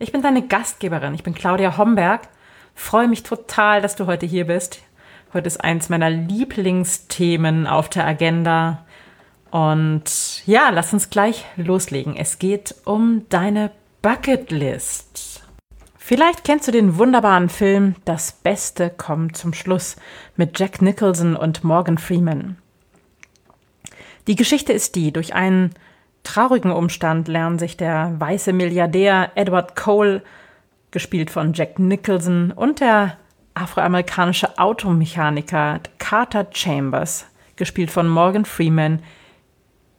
Ich bin deine Gastgeberin, ich bin Claudia Homberg. Freue mich total, dass du heute hier bist. Heute ist eins meiner Lieblingsthemen auf der Agenda. Und ja, lass uns gleich loslegen. Es geht um deine Bucketlist. Vielleicht kennst du den wunderbaren Film Das Beste kommt zum Schluss mit Jack Nicholson und Morgan Freeman. Die Geschichte ist die, durch einen traurigen Umstand lernen sich der weiße Milliardär Edward Cole, gespielt von Jack Nicholson, und der afroamerikanische Automechaniker Carter Chambers, gespielt von Morgan Freeman,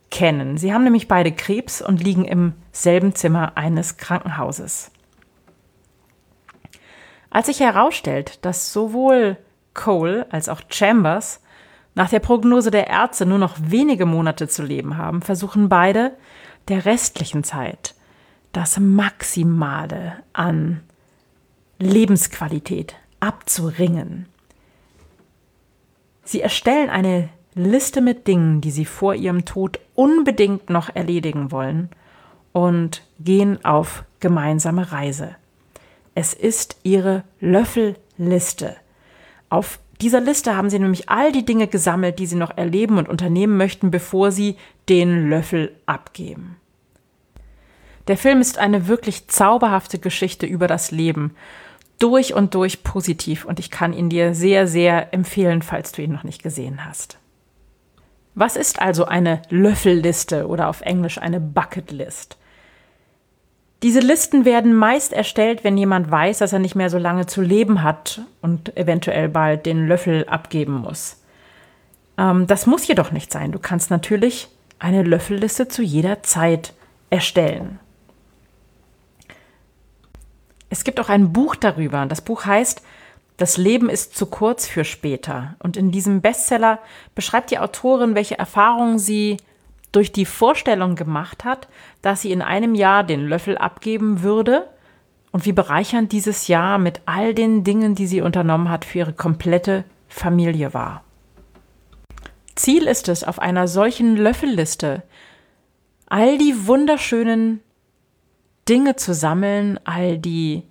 kennen. Sie haben nämlich beide Krebs und liegen im selben Zimmer eines Krankenhauses. Als sich herausstellt, dass sowohl Cole als auch Chambers nach der Prognose der Ärzte nur noch wenige Monate zu leben haben, versuchen beide der restlichen Zeit das Maximale an Lebensqualität abzuringen. Sie erstellen eine Liste mit Dingen, die sie vor ihrem Tod unbedingt noch erledigen wollen und gehen auf gemeinsame Reise. Es ist ihre Löffelliste. Auf dieser Liste haben sie nämlich all die Dinge gesammelt, die sie noch erleben und unternehmen möchten, bevor sie den Löffel abgeben. Der Film ist eine wirklich zauberhafte Geschichte über das Leben. Durch und durch positiv und ich kann ihn dir sehr, sehr empfehlen, falls du ihn noch nicht gesehen hast. Was ist also eine Löffelliste oder auf Englisch eine Bucketlist? Diese Listen werden meist erstellt, wenn jemand weiß, dass er nicht mehr so lange zu leben hat und eventuell bald den Löffel abgeben muss. Ähm, das muss jedoch nicht sein. Du kannst natürlich eine Löffelliste zu jeder Zeit erstellen. Es gibt auch ein Buch darüber. Das Buch heißt Das Leben ist zu kurz für später. Und in diesem Bestseller beschreibt die Autorin, welche Erfahrungen sie durch die Vorstellung gemacht hat, dass sie in einem Jahr den Löffel abgeben würde und wie bereichernd dieses Jahr mit all den Dingen, die sie unternommen hat, für ihre komplette Familie war. Ziel ist es, auf einer solchen Löffelliste all die wunderschönen Dinge zu sammeln, all die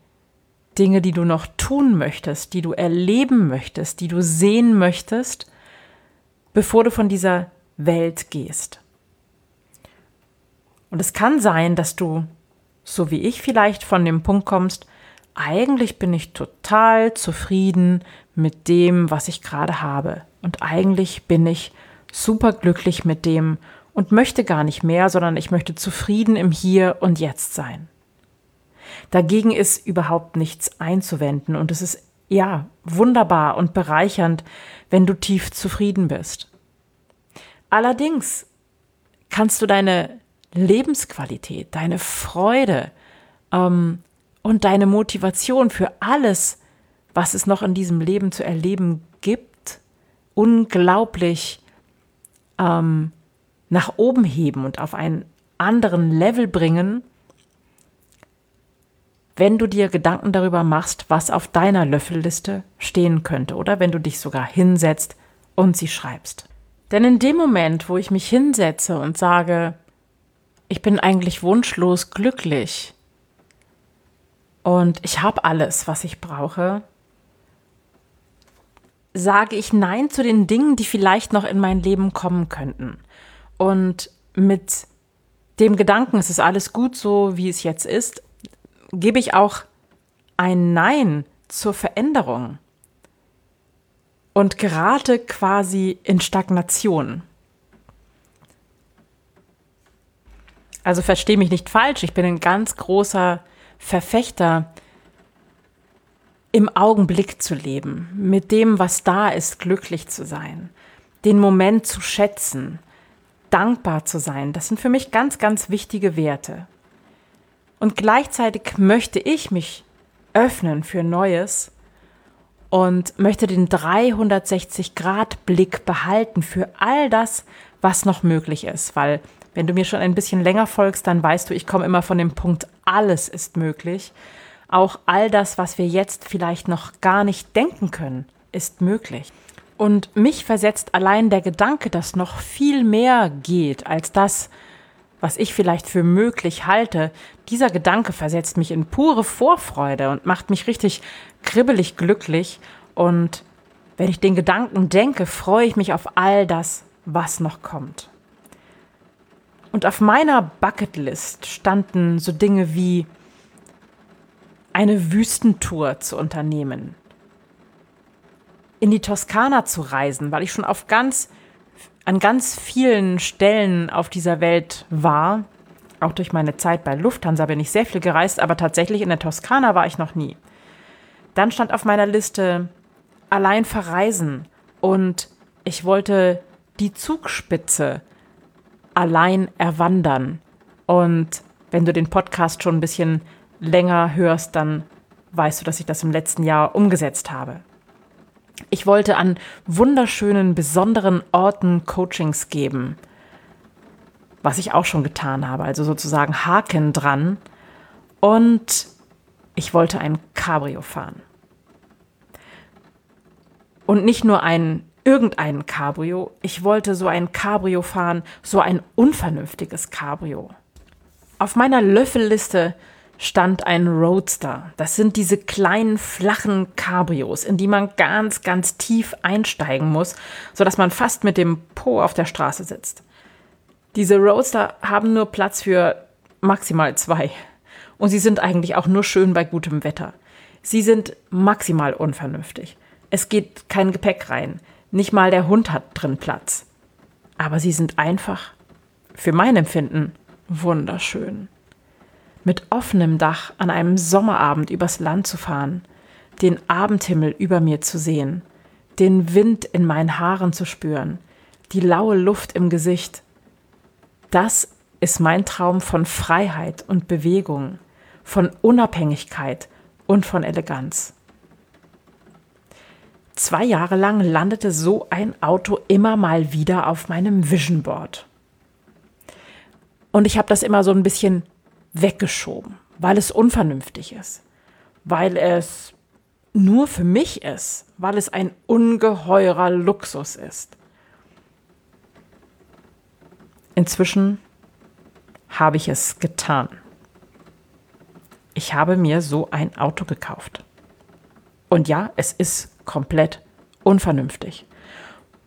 Dinge, die du noch tun möchtest, die du erleben möchtest, die du sehen möchtest, bevor du von dieser Welt gehst. Und es kann sein, dass du, so wie ich vielleicht, von dem Punkt kommst, eigentlich bin ich total zufrieden mit dem, was ich gerade habe. Und eigentlich bin ich super glücklich mit dem und möchte gar nicht mehr, sondern ich möchte zufrieden im Hier und Jetzt sein. Dagegen ist überhaupt nichts einzuwenden und es ist ja wunderbar und bereichernd, wenn du tief zufrieden bist. Allerdings kannst du deine Lebensqualität, deine Freude ähm, und deine Motivation für alles, was es noch in diesem Leben zu erleben gibt, unglaublich ähm, nach oben heben und auf einen anderen Level bringen, wenn du dir Gedanken darüber machst, was auf deiner Löffelliste stehen könnte oder wenn du dich sogar hinsetzt und sie schreibst. Denn in dem Moment, wo ich mich hinsetze und sage, ich bin eigentlich wunschlos glücklich und ich habe alles, was ich brauche, sage ich Nein zu den Dingen, die vielleicht noch in mein Leben kommen könnten. Und mit dem Gedanken, es ist alles gut so, wie es jetzt ist, gebe ich auch ein Nein zur Veränderung und gerate quasi in Stagnation. Also verstehe mich nicht falsch, ich bin ein ganz großer Verfechter, im Augenblick zu leben, mit dem, was da ist, glücklich zu sein, den Moment zu schätzen, dankbar zu sein. Das sind für mich ganz, ganz wichtige Werte. Und gleichzeitig möchte ich mich öffnen für Neues und möchte den 360-Grad-Blick behalten für all das, was noch möglich ist. Weil, wenn du mir schon ein bisschen länger folgst, dann weißt du, ich komme immer von dem Punkt, alles ist möglich. Auch all das, was wir jetzt vielleicht noch gar nicht denken können, ist möglich. Und mich versetzt allein der Gedanke, dass noch viel mehr geht als das, was ich vielleicht für möglich halte, dieser Gedanke versetzt mich in pure Vorfreude und macht mich richtig kribbelig glücklich. Und wenn ich den Gedanken denke, freue ich mich auf all das, was noch kommt. Und auf meiner Bucketlist standen so Dinge wie eine Wüstentour zu unternehmen, in die Toskana zu reisen, weil ich schon auf ganz, an ganz vielen Stellen auf dieser Welt war. Auch durch meine Zeit bei Lufthansa bin ich sehr viel gereist, aber tatsächlich in der Toskana war ich noch nie. Dann stand auf meiner Liste allein verreisen und ich wollte die Zugspitze allein erwandern. Und wenn du den Podcast schon ein bisschen länger hörst, dann weißt du, dass ich das im letzten Jahr umgesetzt habe. Ich wollte an wunderschönen, besonderen Orten Coachings geben, was ich auch schon getan habe, also sozusagen Haken dran. Und ich wollte ein Cabrio fahren. Und nicht nur ein irgendein Cabrio, ich wollte so ein Cabrio fahren, so ein unvernünftiges Cabrio. Auf meiner Löffelliste stand ein Roadster. Das sind diese kleinen flachen Cabrios, in die man ganz, ganz tief einsteigen muss, sodass man fast mit dem Po auf der Straße sitzt. Diese Roadster haben nur Platz für maximal zwei. Und sie sind eigentlich auch nur schön bei gutem Wetter. Sie sind maximal unvernünftig. Es geht kein Gepäck rein. Nicht mal der Hund hat drin Platz. Aber sie sind einfach, für mein Empfinden, wunderschön mit offenem Dach an einem Sommerabend übers Land zu fahren, den Abendhimmel über mir zu sehen, den Wind in meinen Haaren zu spüren, die laue Luft im Gesicht. Das ist mein Traum von Freiheit und Bewegung, von Unabhängigkeit und von Eleganz. Zwei Jahre lang landete so ein Auto immer mal wieder auf meinem Vision Board. Und ich habe das immer so ein bisschen weggeschoben, weil es unvernünftig ist, weil es nur für mich ist, weil es ein ungeheurer Luxus ist. Inzwischen habe ich es getan. Ich habe mir so ein Auto gekauft. Und ja, es ist komplett unvernünftig.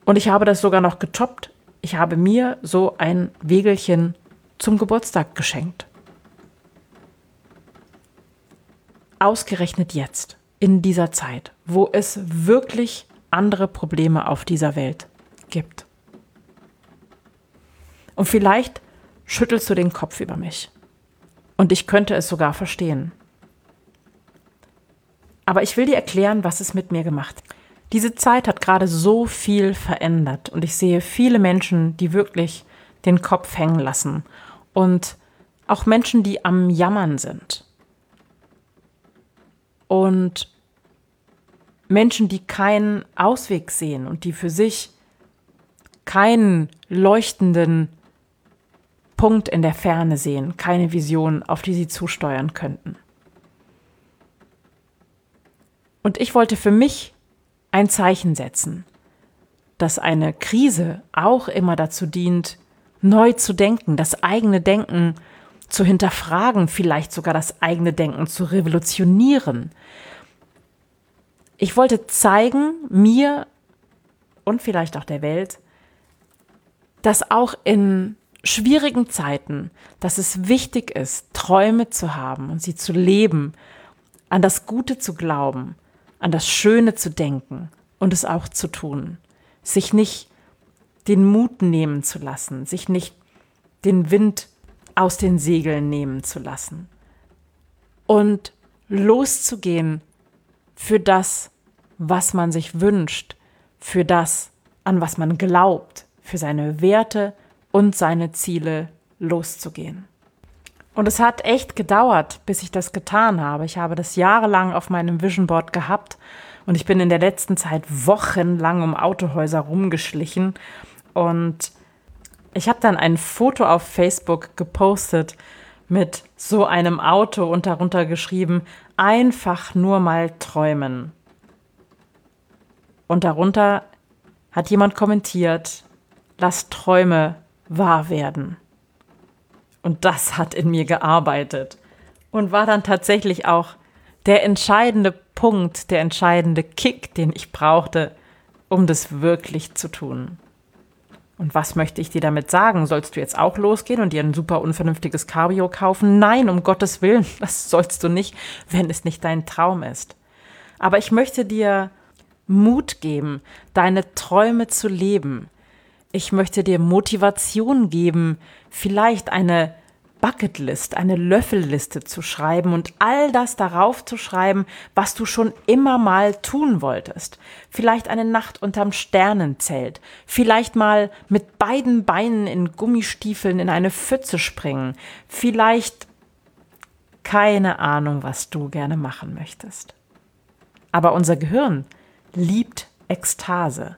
Und ich habe das sogar noch getoppt. Ich habe mir so ein Wegelchen zum Geburtstag geschenkt. ausgerechnet jetzt, in dieser Zeit, wo es wirklich andere Probleme auf dieser Welt gibt. Und vielleicht schüttelst du den Kopf über mich. Und ich könnte es sogar verstehen. Aber ich will dir erklären, was es mit mir gemacht. Diese Zeit hat gerade so viel verändert und ich sehe viele Menschen, die wirklich den Kopf hängen lassen und auch Menschen, die am Jammern sind und Menschen, die keinen Ausweg sehen und die für sich keinen leuchtenden Punkt in der Ferne sehen, keine Vision, auf die sie zusteuern könnten. Und ich wollte für mich ein Zeichen setzen, dass eine Krise auch immer dazu dient, neu zu denken, das eigene Denken zu hinterfragen, vielleicht sogar das eigene Denken zu revolutionieren. Ich wollte zeigen, mir und vielleicht auch der Welt, dass auch in schwierigen Zeiten, dass es wichtig ist, Träume zu haben und sie zu leben, an das Gute zu glauben, an das Schöne zu denken und es auch zu tun, sich nicht den Mut nehmen zu lassen, sich nicht den Wind aus den Segeln nehmen zu lassen und loszugehen für das, was man sich wünscht, für das, an was man glaubt, für seine Werte und seine Ziele loszugehen. Und es hat echt gedauert, bis ich das getan habe. Ich habe das jahrelang auf meinem Vision Board gehabt und ich bin in der letzten Zeit wochenlang um Autohäuser rumgeschlichen und ich habe dann ein Foto auf Facebook gepostet mit so einem Auto und darunter geschrieben, einfach nur mal träumen. Und darunter hat jemand kommentiert, lass Träume wahr werden. Und das hat in mir gearbeitet und war dann tatsächlich auch der entscheidende Punkt, der entscheidende Kick, den ich brauchte, um das wirklich zu tun. Und was möchte ich dir damit sagen? Sollst du jetzt auch losgehen und dir ein super unvernünftiges Cabrio kaufen? Nein, um Gottes Willen, das sollst du nicht, wenn es nicht dein Traum ist. Aber ich möchte dir Mut geben, deine Träume zu leben. Ich möchte dir Motivation geben, vielleicht eine Bucketlist, eine Löffelliste zu schreiben und all das darauf zu schreiben, was du schon immer mal tun wolltest. Vielleicht eine Nacht unterm Sternenzelt, vielleicht mal mit beiden Beinen in Gummistiefeln in eine Pfütze springen, vielleicht keine Ahnung, was du gerne machen möchtest. Aber unser Gehirn liebt Ekstase.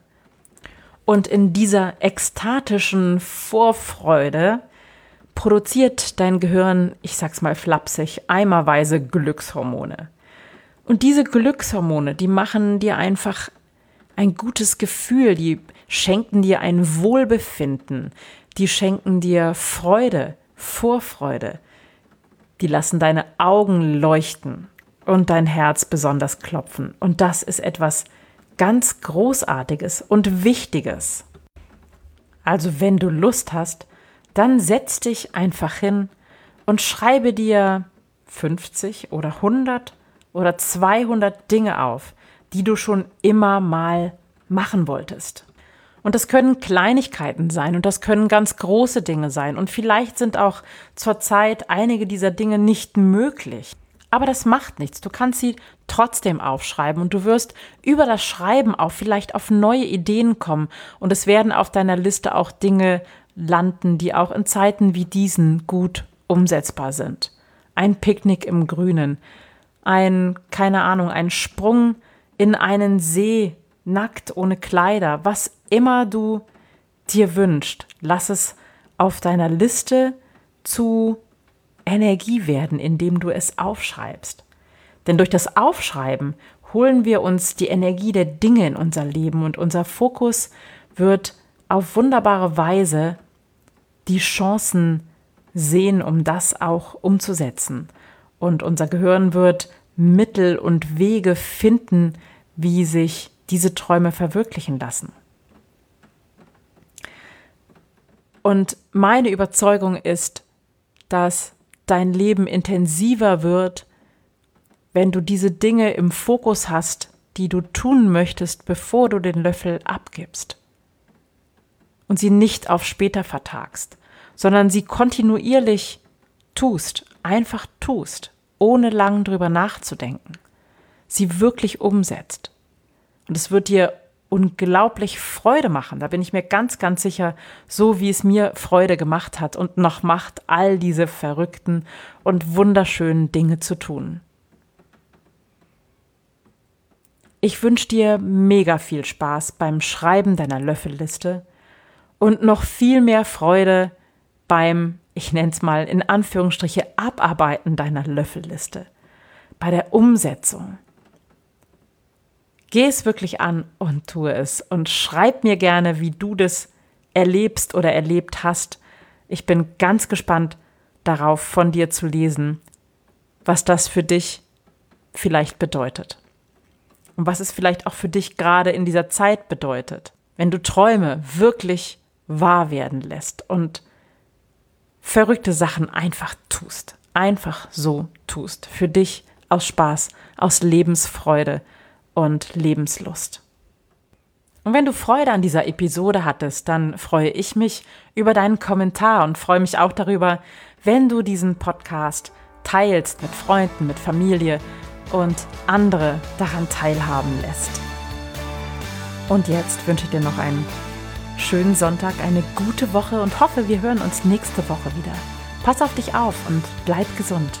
Und in dieser ekstatischen Vorfreude produziert dein Gehirn, ich sag's mal flapsig, eimerweise Glückshormone. Und diese Glückshormone, die machen dir einfach ein gutes Gefühl, die schenken dir ein Wohlbefinden, die schenken dir Freude, Vorfreude, die lassen deine Augen leuchten und dein Herz besonders klopfen. Und das ist etwas ganz Großartiges und Wichtiges. Also wenn du Lust hast, dann setz dich einfach hin und schreibe dir 50 oder 100 oder 200 Dinge auf, die du schon immer mal machen wolltest. Und das können Kleinigkeiten sein und das können ganz große Dinge sein. Und vielleicht sind auch zurzeit einige dieser Dinge nicht möglich. Aber das macht nichts. Du kannst sie trotzdem aufschreiben und du wirst über das Schreiben auch vielleicht auf neue Ideen kommen. Und es werden auf deiner Liste auch Dinge landen, die auch in Zeiten wie diesen gut umsetzbar sind. Ein Picknick im Grünen, ein, keine Ahnung, ein Sprung in einen See, nackt, ohne Kleider, was immer du dir wünscht, lass es auf deiner Liste zu Energie werden, indem du es aufschreibst. Denn durch das Aufschreiben holen wir uns die Energie der Dinge in unser Leben und unser Fokus wird auf wunderbare Weise die Chancen sehen, um das auch umzusetzen. Und unser Gehirn wird Mittel und Wege finden, wie sich diese Träume verwirklichen lassen. Und meine Überzeugung ist, dass dein Leben intensiver wird, wenn du diese Dinge im Fokus hast, die du tun möchtest, bevor du den Löffel abgibst und sie nicht auf später vertagst, sondern sie kontinuierlich tust, einfach tust, ohne lang drüber nachzudenken, sie wirklich umsetzt. Und es wird dir unglaublich Freude machen. Da bin ich mir ganz, ganz sicher, so wie es mir Freude gemacht hat und noch macht, all diese verrückten und wunderschönen Dinge zu tun. Ich wünsche dir mega viel Spaß beim Schreiben deiner Löffelliste und noch viel mehr Freude beim, ich nenne es mal in Anführungsstriche, Abarbeiten deiner Löffelliste, bei der Umsetzung. Geh es wirklich an und tue es und schreib mir gerne, wie du das erlebst oder erlebt hast. Ich bin ganz gespannt darauf, von dir zu lesen, was das für dich vielleicht bedeutet. Und was es vielleicht auch für dich gerade in dieser Zeit bedeutet, wenn du Träume wirklich wahr werden lässt und verrückte Sachen einfach tust. Einfach so tust. Für dich aus Spaß, aus Lebensfreude und Lebenslust. Und wenn du Freude an dieser Episode hattest, dann freue ich mich über deinen Kommentar und freue mich auch darüber, wenn du diesen Podcast teilst mit Freunden, mit Familie und andere daran teilhaben lässt. Und jetzt wünsche ich dir noch einen schönen Sonntag, eine gute Woche und hoffe, wir hören uns nächste Woche wieder. Pass auf dich auf und bleib gesund.